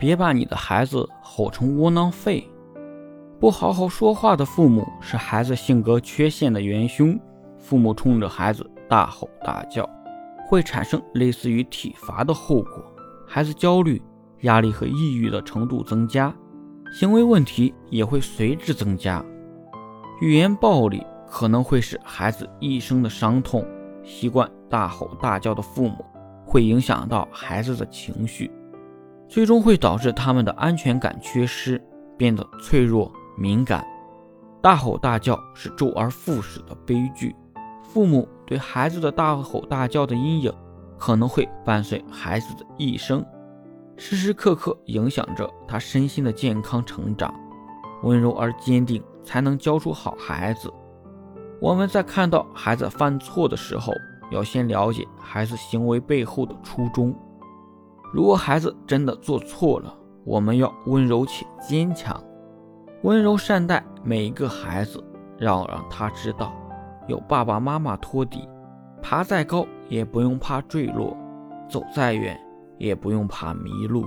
别把你的孩子吼成窝囊废。不好好说话的父母是孩子性格缺陷的元凶。父母冲着孩子大吼大叫，会产生类似于体罚的后果。孩子焦虑、压力和抑郁的程度增加，行为问题也会随之增加。语言暴力可能会使孩子一生的伤痛。习惯大吼大叫的父母会影响到孩子的情绪，最终会导致他们的安全感缺失，变得脆弱。敏感，大吼大叫是周而复始的悲剧。父母对孩子的大吼大叫的阴影，可能会伴随孩子的一生，时时刻刻影响着他身心的健康成长。温柔而坚定，才能教出好孩子。我们在看到孩子犯错的时候，要先了解孩子行为背后的初衷。如果孩子真的做错了，我们要温柔且坚强。温柔善待每一个孩子，要让他知道，有爸爸妈妈托底，爬再高也不用怕坠落，走再远也不用怕迷路。